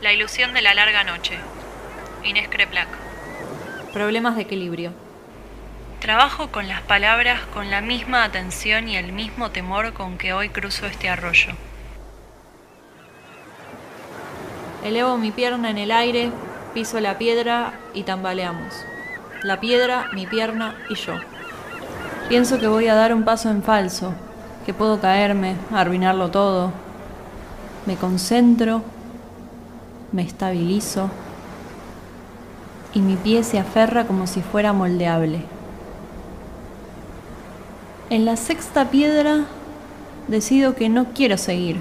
La ilusión de la larga noche. Inés Creplac. Problemas de equilibrio. Trabajo con las palabras con la misma atención y el mismo temor con que hoy cruzo este arroyo. Elevo mi pierna en el aire, piso la piedra y tambaleamos. La piedra, mi pierna y yo. Pienso que voy a dar un paso en falso, que puedo caerme, arruinarlo todo. Me concentro, me estabilizo y mi pie se aferra como si fuera moldeable. En la sexta piedra decido que no quiero seguir.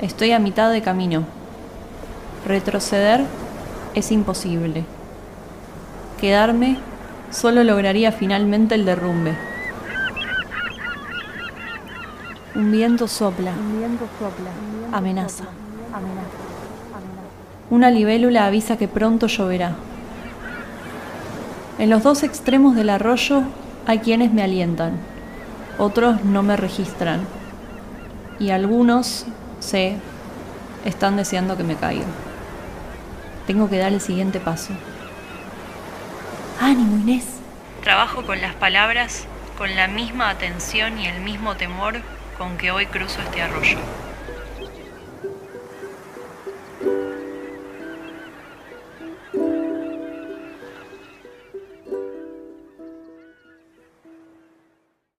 Estoy a mitad de camino. Retroceder es imposible. Quedarme solo lograría finalmente el derrumbe. Un viento sopla. Amenaza. Una libélula avisa que pronto lloverá. En los dos extremos del arroyo hay quienes me alientan, otros no me registran y algunos, sé, están deseando que me caiga. Tengo que dar el siguiente paso. ¡Ánimo, Inés! Trabajo con las palabras con la misma atención y el mismo temor con que hoy cruzo este arroyo.